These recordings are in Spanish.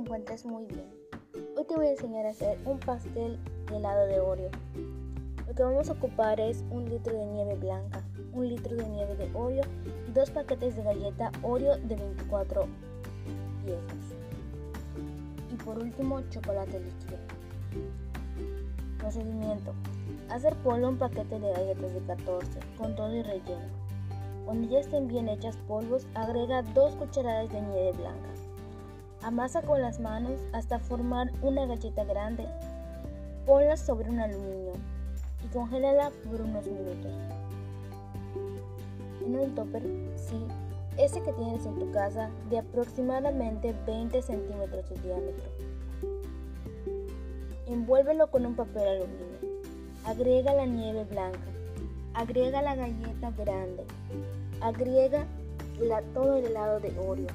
encuentres muy bien. Hoy te voy a enseñar a hacer un pastel helado de Oreo. Lo que vamos a ocupar es un litro de nieve blanca, un litro de nieve de Oreo y dos paquetes de galleta Oreo de 24 piezas. Y por último, chocolate líquido. Procedimiento. Hacer polvo un paquete de galletas de 14 con todo y relleno. Cuando ya estén bien hechas polvos, agrega dos cucharadas de nieve blanca. Amasa con las manos hasta formar una galleta grande. Ponla sobre un aluminio y congélala por unos minutos. En un topper, sí, ese que tienes en tu casa, de aproximadamente 20 centímetros de diámetro. Envuélvelo con un papel aluminio. Agrega la nieve blanca. Agrega la galleta grande. Agrega la, todo el helado de Oreo.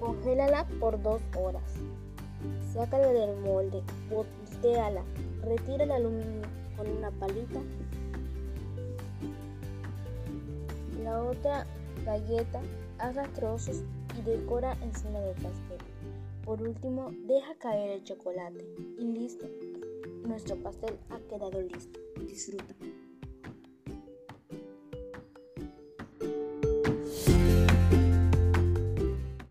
Congélala por dos horas. Sácala del molde, volteala, retira el aluminio con una palita. La otra galleta, haga trozos y decora encima del pastel. Por último, deja caer el chocolate y listo. Nuestro pastel ha quedado listo. Disfruta.